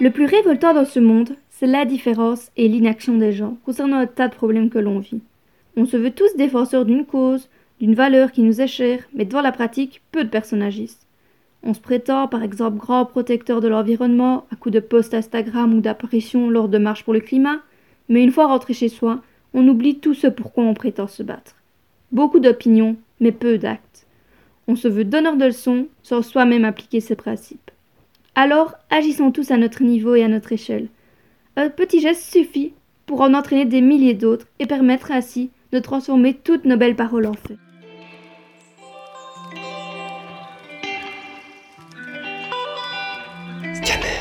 Le plus révoltant dans ce monde, c'est l'indifférence et l'inaction des gens concernant un tas de problèmes que l'on vit. On se veut tous défenseurs d'une cause, d'une valeur qui nous est chère, mais dans la pratique, peu de personnes agissent. On se prétend par exemple grand protecteur de l'environnement à coup de posts Instagram ou d'apparitions lors de marches pour le climat, mais une fois rentré chez soi, on oublie tout ce pourquoi on prétend se battre. Beaucoup d'opinions, mais peu d'actes. On se veut donneur de leçons sans soi-même appliquer ces principes. Alors, agissons tous à notre niveau et à notre échelle. Un petit geste suffit pour en entraîner des milliers d'autres et permettre ainsi de transformer toutes nos belles paroles en faits. Scanner.